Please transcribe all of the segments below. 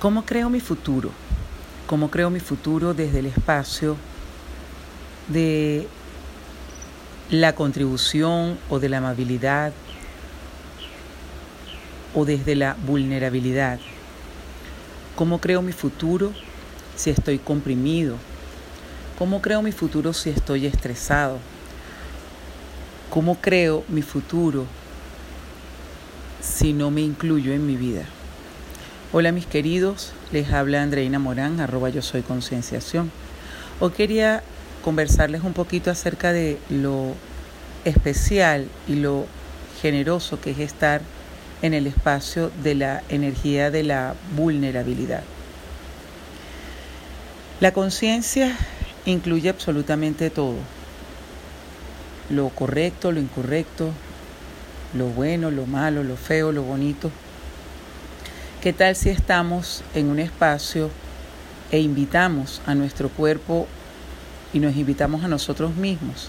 ¿Cómo creo mi futuro? ¿Cómo creo mi futuro desde el espacio de la contribución o de la amabilidad o desde la vulnerabilidad? ¿Cómo creo mi futuro si estoy comprimido? ¿Cómo creo mi futuro si estoy estresado? ¿Cómo creo mi futuro si no me incluyo en mi vida? Hola mis queridos, les habla Andreina Morán, arroba yo soy concienciación. Hoy quería conversarles un poquito acerca de lo especial y lo generoso que es estar en el espacio de la energía de la vulnerabilidad. La conciencia incluye absolutamente todo, lo correcto, lo incorrecto, lo bueno, lo malo, lo feo, lo bonito ¿Qué tal si estamos en un espacio e invitamos a nuestro cuerpo y nos invitamos a nosotros mismos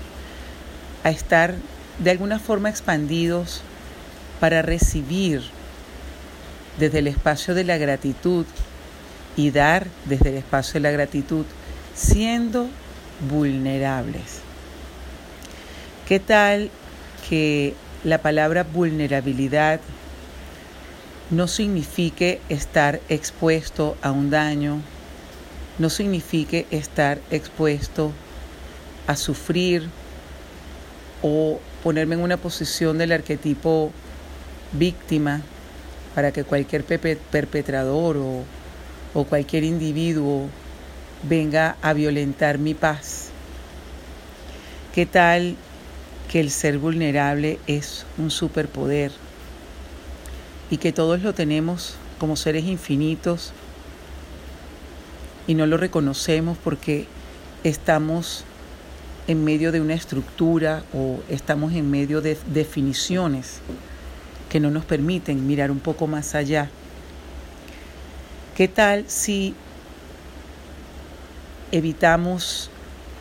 a estar de alguna forma expandidos para recibir desde el espacio de la gratitud y dar desde el espacio de la gratitud siendo vulnerables? ¿Qué tal que la palabra vulnerabilidad no signifique estar expuesto a un daño, no signifique estar expuesto a sufrir o ponerme en una posición del arquetipo víctima para que cualquier perpetrador o, o cualquier individuo venga a violentar mi paz. ¿Qué tal que el ser vulnerable es un superpoder? Y que todos lo tenemos como seres infinitos y no lo reconocemos porque estamos en medio de una estructura o estamos en medio de definiciones que no nos permiten mirar un poco más allá. ¿Qué tal si evitamos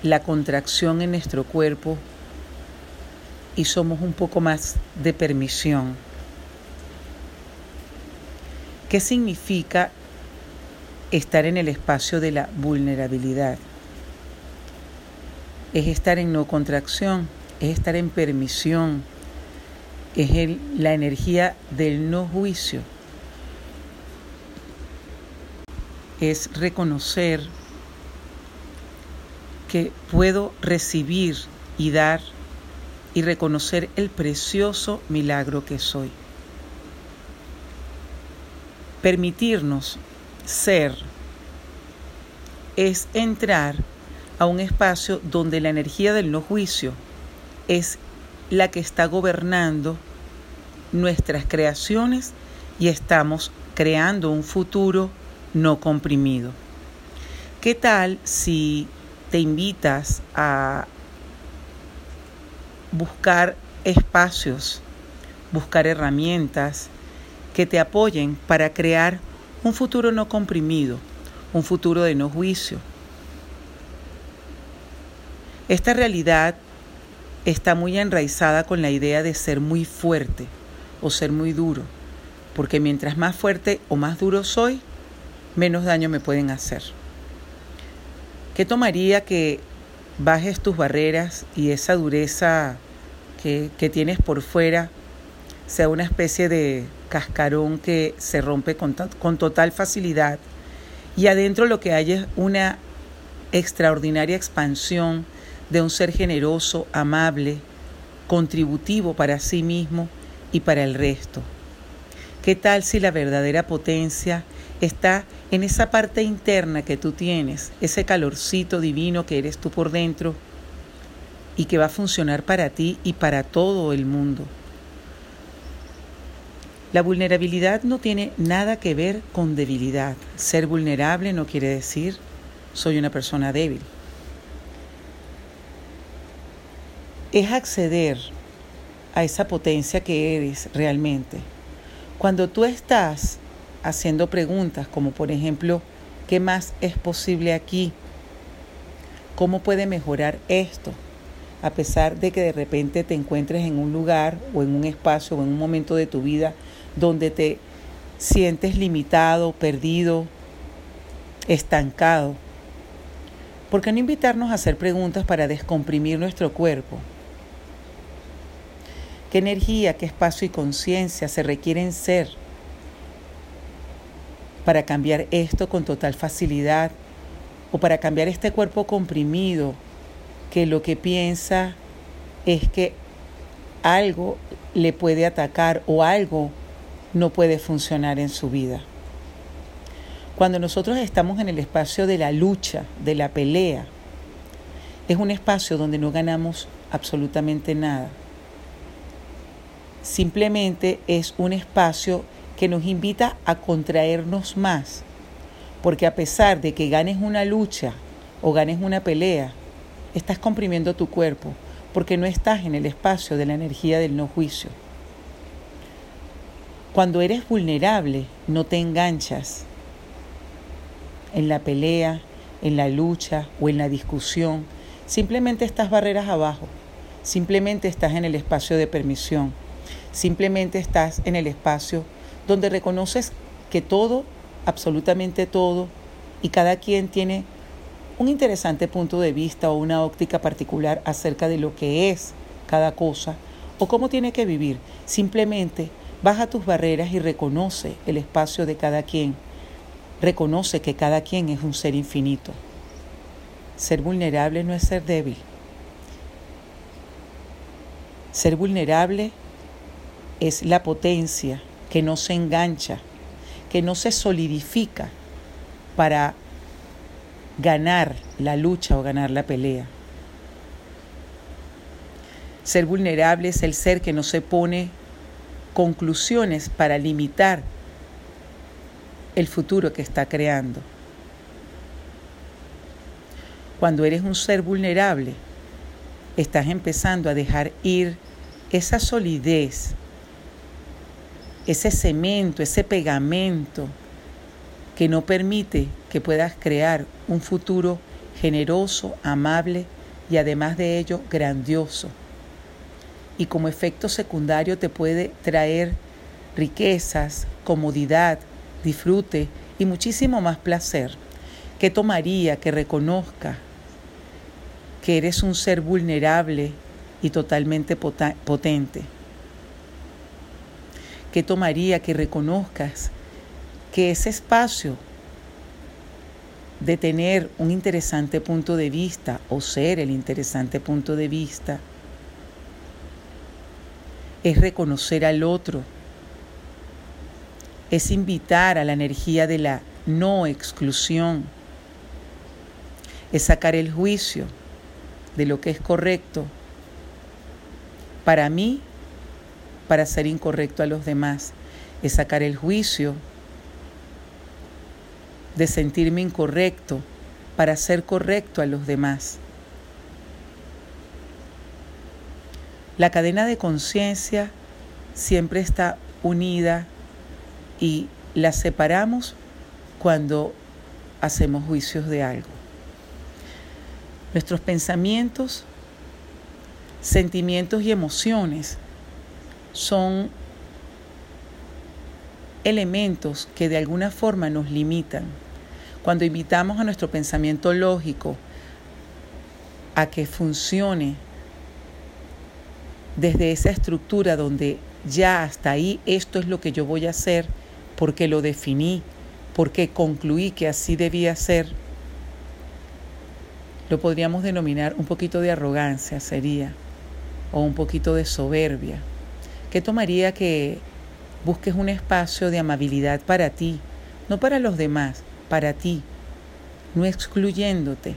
la contracción en nuestro cuerpo y somos un poco más de permisión? ¿Qué significa estar en el espacio de la vulnerabilidad? Es estar en no contracción, es estar en permisión, es la energía del no juicio. Es reconocer que puedo recibir y dar y reconocer el precioso milagro que soy. Permitirnos ser es entrar a un espacio donde la energía del no juicio es la que está gobernando nuestras creaciones y estamos creando un futuro no comprimido. ¿Qué tal si te invitas a buscar espacios, buscar herramientas, que te apoyen para crear un futuro no comprimido, un futuro de no juicio. Esta realidad está muy enraizada con la idea de ser muy fuerte o ser muy duro, porque mientras más fuerte o más duro soy, menos daño me pueden hacer. ¿Qué tomaría que bajes tus barreras y esa dureza que, que tienes por fuera sea una especie de cascarón que se rompe con, con total facilidad y adentro lo que hay es una extraordinaria expansión de un ser generoso, amable, contributivo para sí mismo y para el resto. ¿Qué tal si la verdadera potencia está en esa parte interna que tú tienes, ese calorcito divino que eres tú por dentro y que va a funcionar para ti y para todo el mundo? La vulnerabilidad no tiene nada que ver con debilidad. Ser vulnerable no quiere decir soy una persona débil. Es acceder a esa potencia que eres realmente. Cuando tú estás haciendo preguntas como por ejemplo, ¿qué más es posible aquí? ¿Cómo puede mejorar esto? A pesar de que de repente te encuentres en un lugar o en un espacio o en un momento de tu vida donde te sientes limitado, perdido estancado. ¿Por qué no invitarnos a hacer preguntas para descomprimir nuestro cuerpo? ¿Qué energía, qué espacio y conciencia se requieren ser para cambiar esto con total facilidad o para cambiar este cuerpo comprimido que lo que piensa es que algo le puede atacar o algo no puede funcionar en su vida. Cuando nosotros estamos en el espacio de la lucha, de la pelea, es un espacio donde no ganamos absolutamente nada. Simplemente es un espacio que nos invita a contraernos más, porque a pesar de que ganes una lucha o ganes una pelea, estás comprimiendo tu cuerpo, porque no estás en el espacio de la energía del no juicio. Cuando eres vulnerable, no te enganchas en la pelea, en la lucha o en la discusión. Simplemente estás barreras abajo. Simplemente estás en el espacio de permisión. Simplemente estás en el espacio donde reconoces que todo, absolutamente todo, y cada quien tiene un interesante punto de vista o una óptica particular acerca de lo que es cada cosa o cómo tiene que vivir. Simplemente baja tus barreras y reconoce el espacio de cada quien. Reconoce que cada quien es un ser infinito. Ser vulnerable no es ser débil. Ser vulnerable es la potencia que no se engancha, que no se solidifica para ganar la lucha o ganar la pelea. Ser vulnerable es el ser que no se pone conclusiones para limitar el futuro que está creando. Cuando eres un ser vulnerable, estás empezando a dejar ir esa solidez, ese cemento, ese pegamento que no permite que puedas crear un futuro generoso, amable y además de ello grandioso. Y como efecto secundario te puede traer riquezas, comodidad, disfrute y muchísimo más placer. ¿Qué tomaría que reconozca que eres un ser vulnerable y totalmente potente? ¿Qué tomaría que reconozcas que ese espacio de tener un interesante punto de vista o ser el interesante punto de vista es reconocer al otro, es invitar a la energía de la no exclusión, es sacar el juicio de lo que es correcto para mí, para ser incorrecto a los demás, es sacar el juicio de sentirme incorrecto para ser correcto a los demás. La cadena de conciencia siempre está unida y la separamos cuando hacemos juicios de algo. Nuestros pensamientos, sentimientos y emociones son elementos que de alguna forma nos limitan. Cuando invitamos a nuestro pensamiento lógico a que funcione desde esa estructura donde ya hasta ahí esto es lo que yo voy a hacer porque lo definí, porque concluí que así debía ser, lo podríamos denominar un poquito de arrogancia sería, o un poquito de soberbia. ¿Qué tomaría que busques un espacio de amabilidad para ti, no para los demás, para ti, no excluyéndote,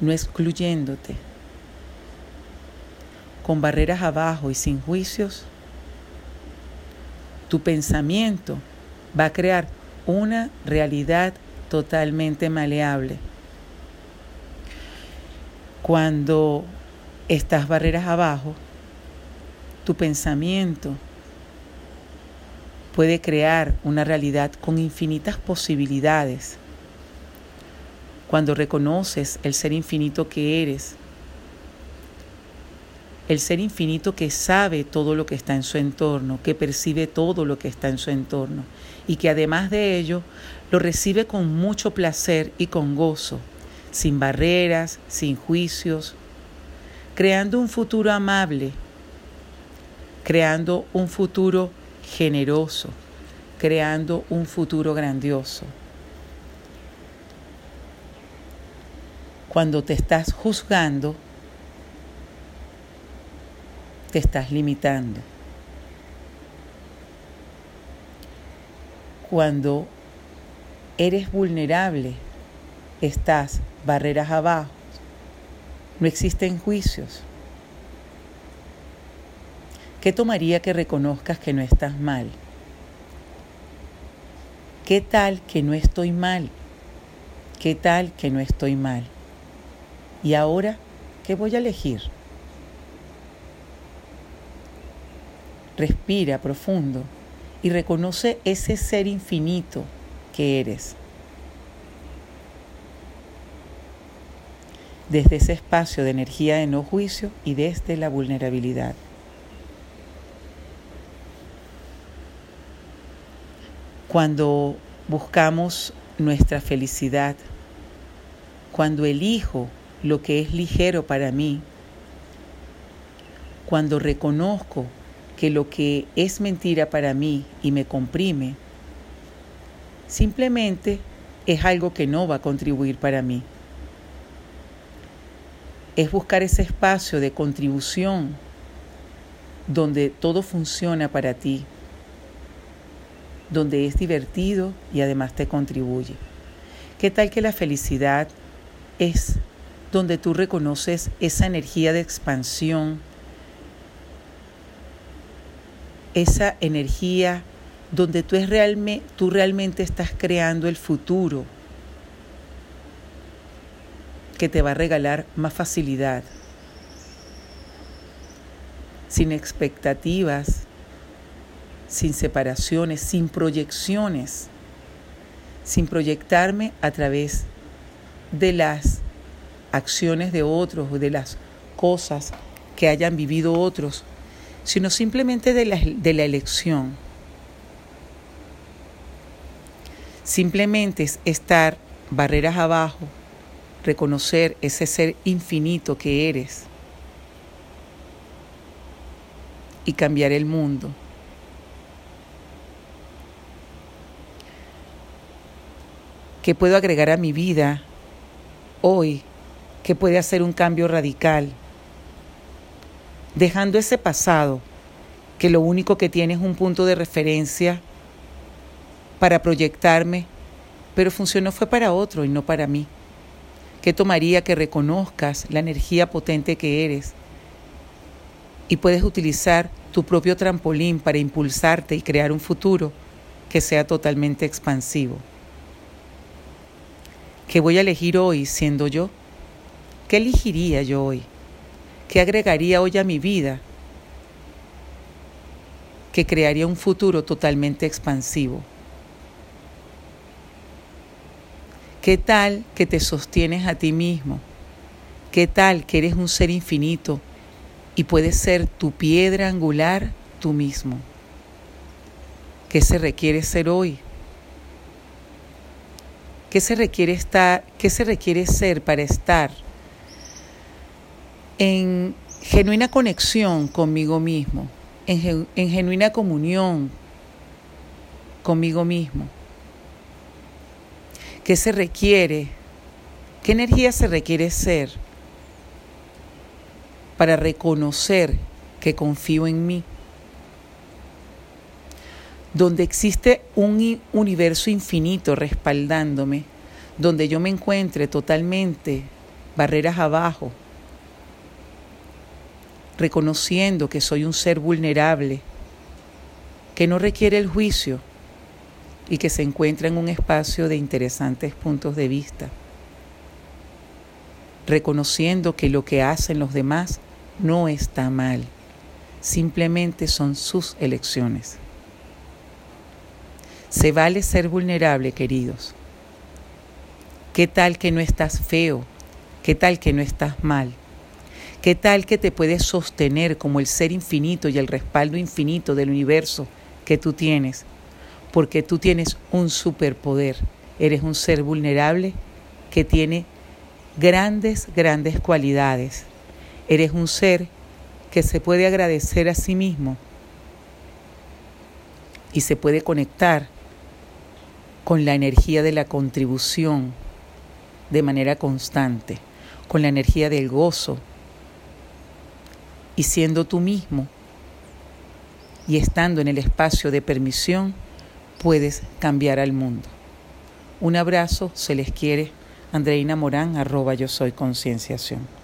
no excluyéndote, con barreras abajo y sin juicios, tu pensamiento va a crear una realidad totalmente maleable. Cuando estás barreras abajo, tu pensamiento puede crear una realidad con infinitas posibilidades. Cuando reconoces el ser infinito que eres, el ser infinito que sabe todo lo que está en su entorno, que percibe todo lo que está en su entorno y que además de ello lo recibe con mucho placer y con gozo, sin barreras, sin juicios, creando un futuro amable, creando un futuro generoso, creando un futuro grandioso. Cuando te estás juzgando, te estás limitando. Cuando eres vulnerable, estás barreras abajo, no existen juicios. ¿Qué tomaría que reconozcas que no estás mal? ¿Qué tal que no estoy mal? ¿Qué tal que no estoy mal? ¿Y ahora qué voy a elegir? Respira profundo y reconoce ese ser infinito que eres. Desde ese espacio de energía de no juicio y desde la vulnerabilidad. Cuando buscamos nuestra felicidad, cuando elijo lo que es ligero para mí, cuando reconozco que lo que es mentira para mí y me comprime, simplemente es algo que no va a contribuir para mí. Es buscar ese espacio de contribución donde todo funciona para ti, donde es divertido y además te contribuye. ¿Qué tal que la felicidad es donde tú reconoces esa energía de expansión, esa energía donde tú, es tú realmente estás creando el futuro que te va a regalar más facilidad, sin expectativas, sin separaciones, sin proyecciones, sin proyectarme a través de las acciones de otros o de las cosas que hayan vivido otros, sino simplemente de la, de la elección. Simplemente es estar barreras abajo, reconocer ese ser infinito que eres y cambiar el mundo. ¿Qué puedo agregar a mi vida hoy que puede hacer un cambio radical? Dejando ese pasado que lo único que tiene es un punto de referencia para proyectarme, pero funcionó fue para otro y no para mí. ¿Qué tomaría que reconozcas la energía potente que eres y puedes utilizar tu propio trampolín para impulsarte y crear un futuro que sea totalmente expansivo? ¿Qué voy a elegir hoy siendo yo? ¿Qué elegiría yo hoy? ¿Qué agregaría hoy a mi vida? Que crearía un futuro totalmente expansivo. ¿Qué tal que te sostienes a ti mismo? ¿Qué tal que eres un ser infinito y puedes ser tu piedra angular tú mismo? ¿Qué se requiere ser hoy? ¿Qué se requiere estar, qué se requiere ser para estar? En genuina conexión conmigo mismo, en, genuina comunión conmigo mismo. ¿Qué se requiere? ¿Qué energía se requiere ser para reconocer que confío en mí? Donde existe un universo infinito respaldándome, donde yo me encuentre totalmente barreras abajo, reconociendo que soy un ser vulnerable, que no requiere el juicio y que se encuentra en un espacio de interesantes puntos de vista, reconociendo que lo que hacen los demás no está mal, simplemente son sus elecciones. Se vale ser vulnerable, queridos. ¿Qué tal que no estás feo? ¿Qué tal que no estás mal? ¿Qué tal que te puedes sostener como el ser infinito y el respaldo infinito del universo que tú tienes? Porque tú tienes un superpoder. Eres un ser vulnerable que tiene grandes, grandes cualidades. Eres un ser que se puede agradecer a sí mismo y se puede conectar con la energía de la contribución de manera constante, con la energía del gozo y siendo tú mismo y estando en el espacio de permisión, puedes cambiar al mundo. Un abrazo, se les quiere. Andreina Morán, arroba yo soy concienciación.